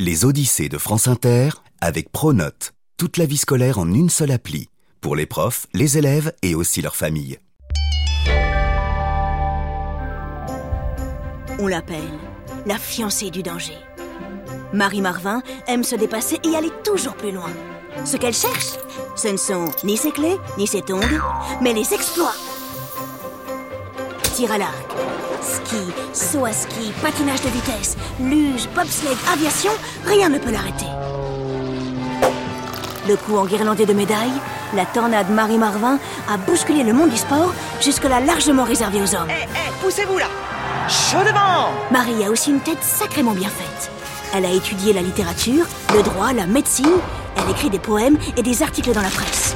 Les Odyssées de France Inter avec Pronote. Toute la vie scolaire en une seule appli. Pour les profs, les élèves et aussi leurs familles. On l'appelle la fiancée du danger. Marie Marvin aime se dépasser et aller toujours plus loin. Ce qu'elle cherche, ce ne sont ni ses clés, ni ses tongs, mais les exploits. Tir à l'arc, ski, saut à ski, patinage de vitesse, luge, bobsleigh, aviation, rien ne peut l'arrêter. Le coup enguirlandé de médailles, la tornade Marie Marvin a bousculé le monde du sport, jusque-là largement réservé aux hommes. Eh, eh, poussez-vous là Chaud devant Marie a aussi une tête sacrément bien faite. Elle a étudié la littérature, le droit, la médecine. Elle écrit des poèmes et des articles dans la presse.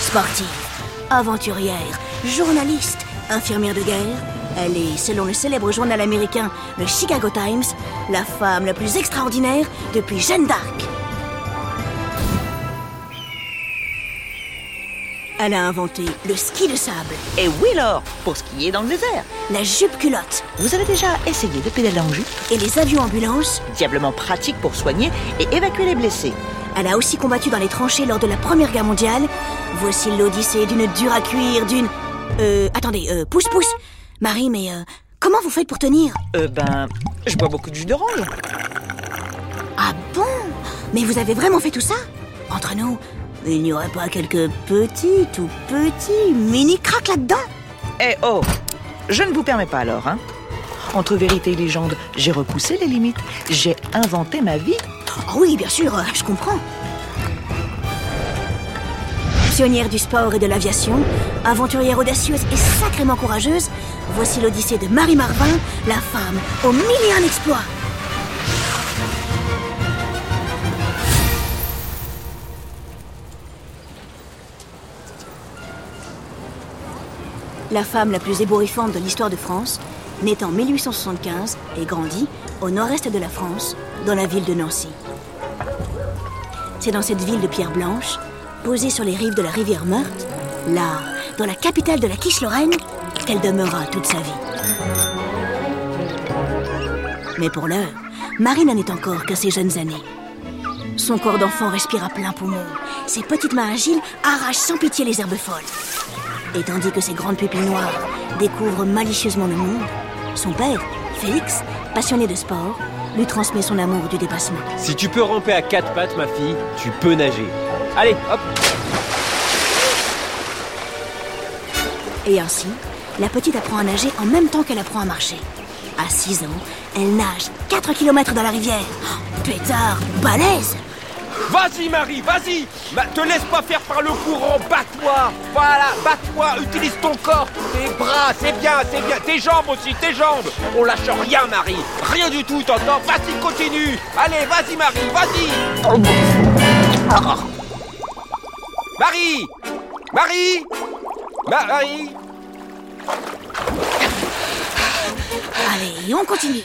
Sportive, aventurière, journaliste, infirmière de guerre, elle est, selon le célèbre journal américain, le Chicago Times, la femme la plus extraordinaire depuis Jeanne d'Arc. Elle a inventé le ski de sable, Et oui alors, pour skier dans le désert. la jupe culotte Vous avez déjà essayé de pédaler en jupe? Et les avions ambulances. Diablement pratique pour soigner et évacuer les blessés. Elle a aussi combattu dans les tranchées lors de la Première Guerre mondiale. Voici l'odyssée d'une dure à cuire, d'une... Euh, attendez, euh, pousse, pousse. Marie, mais euh, comment vous faites pour tenir? Euh ben, je bois beaucoup de jus d'orange. Ah bon? Mais vous avez vraiment fait tout ça? Entre nous, il n'y aurait pas quelques petits, tout petits, mini cracks là-dedans? Eh oh, je ne vous permets pas alors, hein Entre vérité et légende, j'ai repoussé les limites. J'ai inventé ma vie. Oh oui, bien sûr, je comprends. Pionnière du sport et de l'aviation, aventurière audacieuse et sacrément courageuse, voici l'odyssée de Marie Marvin, la femme et un exploits. La femme la plus ébouriffante de l'histoire de France, née en 1875 et grandit au nord-est de la France, dans la ville de Nancy. C'est dans cette ville de pierre blanche, posée sur les rives de la rivière Meurthe, là, dans la capitale de la Quiche-Lorraine, qu'elle demeurera toute sa vie. Mais pour l'heure, Marie n'en est encore qu'à ses jeunes années. Son corps d'enfant respire à plein poumon. Ses petites mains agiles arrachent sans pitié les herbes folles. Et tandis que ses grandes pupilles noires découvrent malicieusement le monde, son père, Félix, passionné de sport, lui transmet son amour du dépassement. Si tu peux ramper à quatre pattes, ma fille, tu peux nager. Allez, hop. Et ainsi, la petite apprend à nager en même temps qu'elle apprend à marcher. À 6 ans, elle nage 4 km dans la rivière. Oh, pétard, balèze. Vas-y, Marie, vas-y. Ma- Te laisse pas faire par le courant, bats-toi. Voilà, bats-toi, utilise ton corps, tes bras, c'est bien, c'est bien, tes jambes aussi, tes jambes. On lâche rien, Marie, rien du tout, t'entends. Vas-y, continue. Allez, vas-y, Marie, vas-y Marie Marie Ma- Marie Allez, on continue.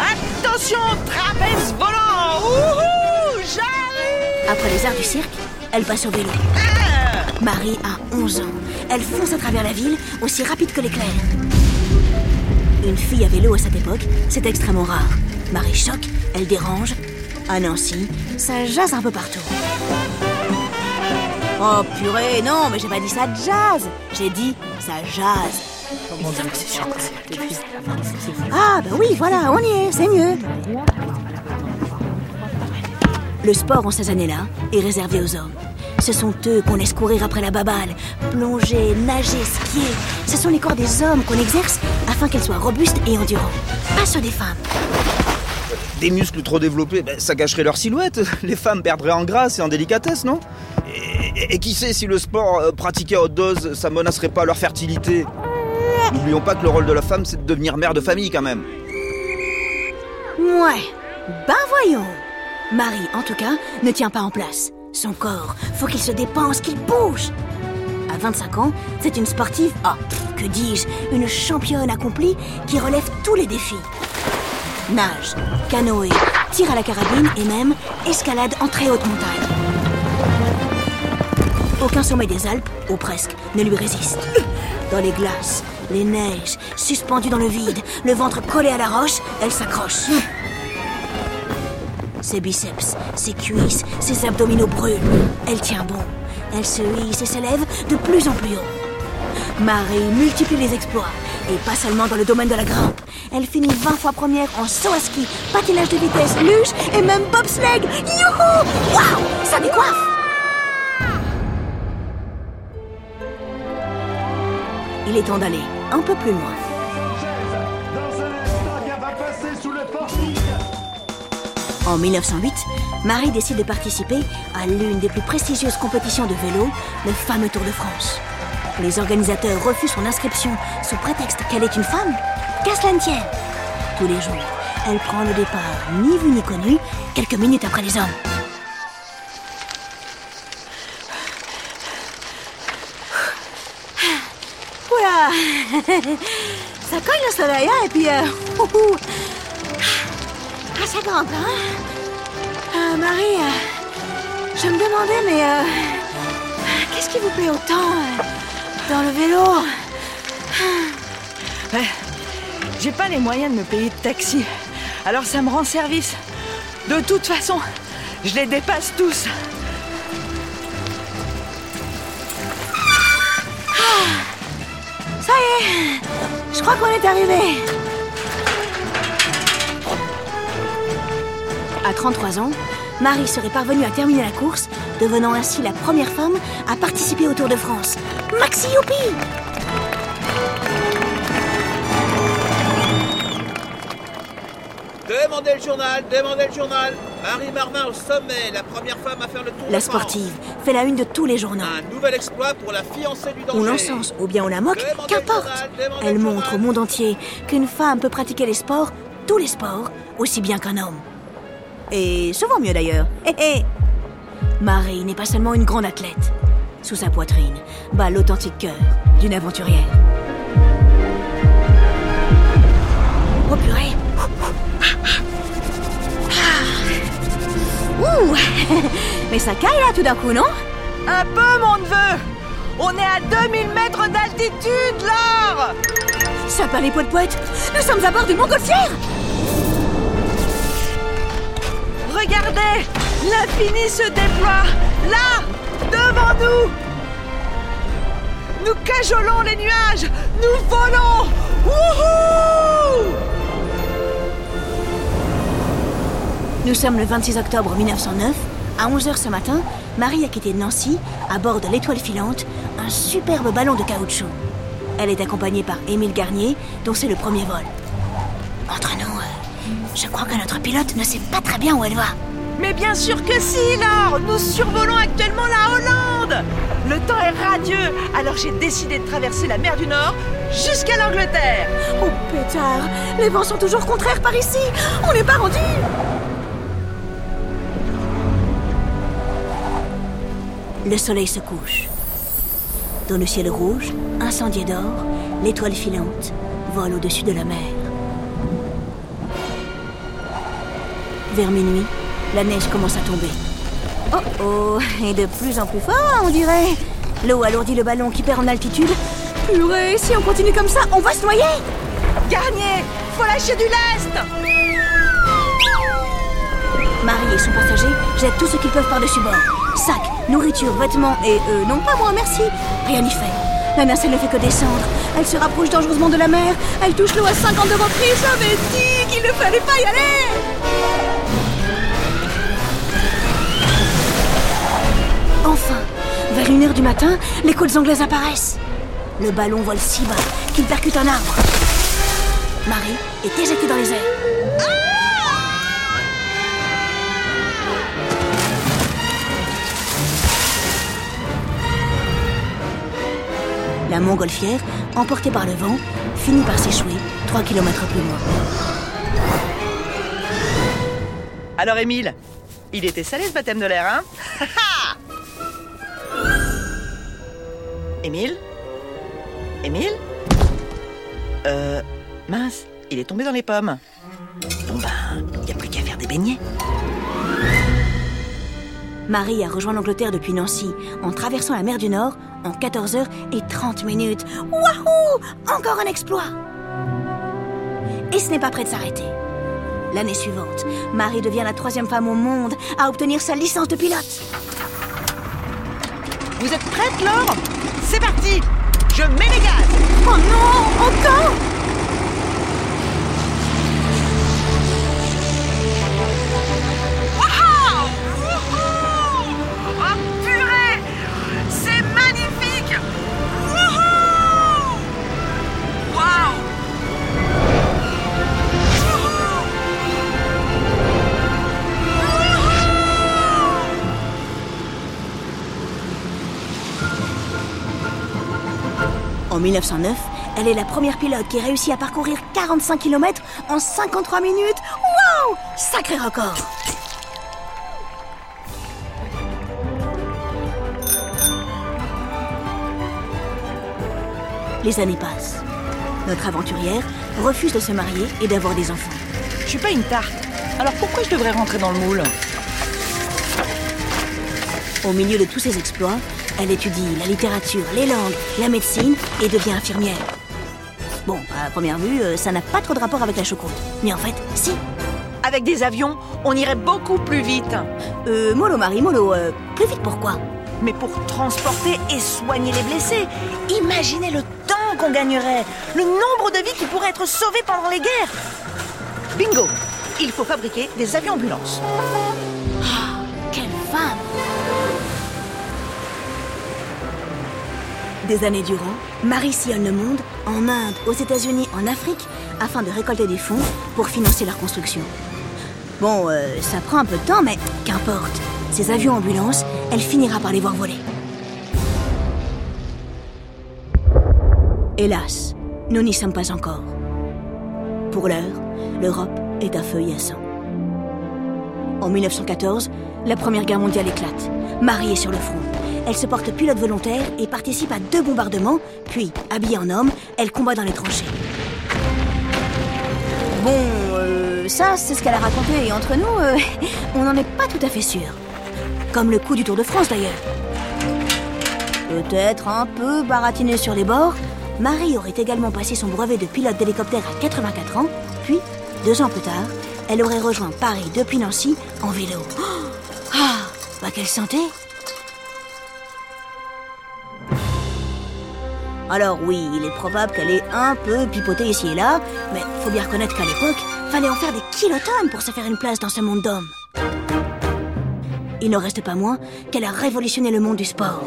Attention, trapèze volant Wouhou J'arrive Après les arts du cirque, elle passe au vélo. Marie a 11 ans. Elle fonce à travers la ville, aussi rapide que l'éclair. Une fille à vélo à cette époque, c'est extrêmement rare. Marie choque, elle dérange. À Nancy, ça jazz un peu partout. Oh purée, non, mais j'ai pas dit ça jazz. J'ai dit ça jazz. Ah bah oui, voilà, on y est, c'est mieux. Le sport en ces années-là est réservé aux hommes. Ce sont eux qu'on laisse courir après la baballe, plonger, nager, skier. Ce sont les corps des hommes qu'on exerce afin qu'elles soient robustes et endurants. Pas ceux des femmes. Des muscles trop développés, ben, ça gâcherait leur silhouette. Les femmes perdraient en grâce et en délicatesse, non? Et, qui sait si le sport euh, pratiqué à haute dose, ça menacerait pas leur fertilité? N'oublions pas que le rôle de la femme, c'est de devenir mère de famille quand même. Ouais, ben voyons. Marie, en tout cas, ne tient pas en place. Son corps, faut qu'il se dépense, qu'il bouge. À 25 ans, c'est une sportive, ah, que dis-je, une championne accomplie qui relève tous les défis. Nage, canoë, tir à la carabine et même escalade en très haute montagne. Aucun sommet des Alpes, ou presque, ne lui résiste. Dans les glaces, Les neiges, suspendues dans le vide, le ventre collé à la roche, elle s'accroche. Ses biceps, ses cuisses, ses abdominaux brûlent. Elle tient bon. Elle se hisse et s'élève de plus en plus haut. Marie multiplie les exploits. Et pas seulement dans le domaine de la grimpe. Elle finit 20 fois première en saut à ski, patinage de vitesse, luge et même bobsleigh. Youhou Waouh Ça décoiffe Il est temps d'aller un peu plus loin. En 1908, Marie décide de participer à l'une des plus prestigieuses compétitions de vélo, le fameux Tour de France. Les organisateurs refusent son inscription sous prétexte qu'elle est une femme. Qu'à cela ne tienne. Tous les jours, elle prend le départ ni vu ni connu, quelques minutes après les hommes. Oula Ça cogne le soleil, hein, et puis... Euh, ouh, ouh. Ah, ça hein Euh, Marie, euh, je me demandais, mais... euh, Qu'est-ce qui vous plaît autant euh, dans le vélo Ouais. J'ai pas les moyens de me payer de taxi. Alors ça me rend service. De toute façon, je les dépasse tous. Ça y est Je crois qu'on est arrivé À 33 ans, Marie serait parvenue à terminer la course, devenant ainsi la première femme à participer au Tour de France. Maxi Youpi Demandez le journal, demandez le journal. Marie Marvin au sommet, la première femme à faire le tour La de France. sportive fait la une de tous les journaux. Un nouvel exploit pour la fiancée du danger. On l'encense ou bien on la moque, qu'importe. Elle le montre au monde entier qu'une femme peut pratiquer les sports, tous les sports, aussi bien qu'un homme. Et souvent mieux d'ailleurs. Hé hé Marie n'est pas seulement une grande athlète. Sous sa poitrine bat l'authentique cœur d'une aventurière. Oh purée. Ouh. Mais ça caille là tout d'un coup, non? Un peu, mon neveu. On est à 2000 mètres d'altitude, là. Ça part les poètes poètes Nous sommes à bord d'une montgolfière Regardez L'infini se déploie Là Devant nous Nous cajolons les nuages Nous volons Wouhou Nous sommes le 26 octobre 1909. À 11h ce matin, Marie a quitté Nancy à bord de l'étoile filante, un superbe ballon de caoutchouc. Elle est accompagnée par Émile Garnier, dont c'est le premier vol. Entre nous, euh, je crois que notre pilote ne sait pas très bien où elle va. Mais bien sûr que si, Laure Nous survolons actuellement la Hollande Le temps est radieux, alors j'ai décidé de traverser la mer du Nord jusqu'à l'Angleterre Oh pétard, les vents sont toujours contraires par ici. On n'est pas rendu. Le soleil se couche. Dans le ciel rouge, incendié d'or, l'étoile filante vole au-dessus de la mer. Vers minuit, la neige commence à tomber. Oh oh, et de plus en plus fort, on dirait. L'eau alourdit le ballon qui perd en altitude. Purée, si on continue comme ça, on va se noyer Garnier Faut lâcher du lest Marie et son passager jettent tout ce qu'ils peuvent par-dessus bord. Sacs, nourriture, vêtements et... Euh, non pas moi, merci. Rien n'y fait. La nacelle ne fait que descendre. Elle se rapproche dangereusement de la mer. Elle touche l'eau à 50 de reprise. J'avais dit qu'il ne fallait pas y aller Enfin, vers une heure du matin, les côtes anglaises apparaissent. Le ballon vole si bas qu'il percute un arbre. Marie est éjectée dans les airs. La montgolfière, emportée par le vent, finit par s'échouer 3 km plus loin. Alors, Émile, il était salé ce baptême de l'air, hein? Émile Émile Euh. Mince, il est tombé dans les pommes. Bon ben, il n'y a plus qu'à faire des beignets. Marie a rejoint l'Angleterre depuis Nancy en traversant la mer du Nord en 14 heures et 30 minutes. Wahou Encore un exploit Et ce n'est pas prêt de s'arrêter. L'année suivante, Marie devient la troisième femme au monde à obtenir sa licence de pilote. Vous êtes prête, Laure? C'est parti. Je mets les gaz. Oh non Encore? 1909, elle est la première pilote qui réussit à parcourir 45 km en 53 minutes. Waouh Sacré record Les années passent. Notre aventurière refuse de se marier et d'avoir des enfants. Je suis pas une tarte. Alors pourquoi je devrais rentrer dans le moule? Au milieu de tous ses exploits, elle étudie la littérature, les langues, la médecine et devient infirmière. Bon, à première vue, euh, ça n'a pas trop de rapport avec la choucroute. Mais en fait, si. Avec des avions, on irait beaucoup plus vite. Euh, mollo Marie, mollo, euh, plus vite pourquoi? Mais pour transporter et soigner les blessés, imaginez le temps qu'on gagnerait, le nombre de vies qui pourraient être sauvées pendant les guerres. Bingo Il faut fabriquer des avions ambulances. Des années durant, Marie sillonne le monde, en Inde, aux États-Unis, en Afrique, afin de récolter des fonds pour financer leur construction. Bon, euh, ça prend un peu de temps, mais qu'importe. Ces avions ambulances, elle finira par les voir voler. Hélas, nous n'y sommes pas encore. Pour l'heure, l'Europe est à feu et à sang. En 1914, la Première Guerre mondiale éclate. Marie est sur le front. Elle se porte pilote volontaire et participe à deux bombardements, puis, habillée en homme, elle combat dans les tranchées. Bon, euh, ça, c'est ce qu'elle a raconté, et entre nous, euh, on n'en est pas tout à fait sûr. Comme le coup du Tour de France, d'ailleurs. Peut-être un peu baratiné sur les bords, Marie aurait également passé son brevet de pilote d'hélicoptère à 84 ans, puis, deux ans plus tard, elle aurait rejoint Paris depuis Nancy en vélo. Oh ah, bah quelle santé Alors oui, il est probable qu'elle ait un peu pipoté ici et là, mais faut bien reconnaître qu'à l'époque, fallait en faire des kilotonnes pour se faire une place dans ce monde d'hommes. Il n'en reste pas moins qu'elle a révolutionné le monde du sport.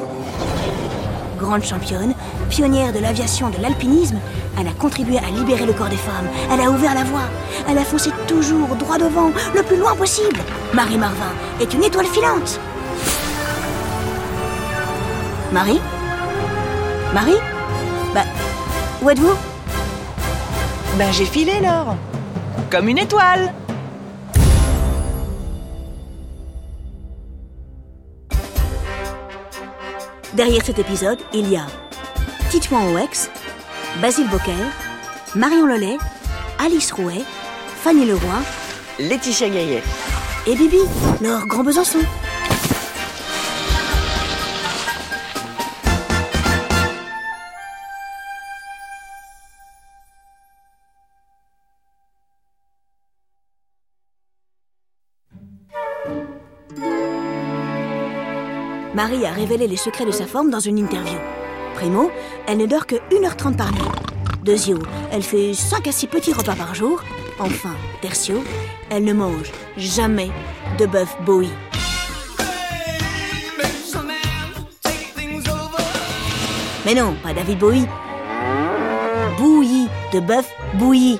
Grande championne, pionnière de l'aviation de l'alpinisme, elle a contribué à libérer le corps des femmes. Elle a ouvert la voie. Elle a foncé toujours droit devant, le plus loin possible. Marie Marvin est une étoile filante. Marie? Marie? Bah, où êtes-vous? Ben j'ai filé, Laure. Comme une étoile. Derrière cet épisode, il y a Titouan Oex, Basile Bocquer, Marion Lelay, Alice Rouet, Fanny Leroy Laetitia Gaillet. et Bibi, leur grand Besançon. Marie a révélé les secrets de sa forme dans une interview. Primo, elle ne dort que 1h30 par nuit. Deuxio, elle fait 5 à 6 petits repas par jour. Enfin, tertio, elle ne mange jamais de bœuf Bowie. Mais non, pas David Bowie. Bouilli, de bœuf bouilli.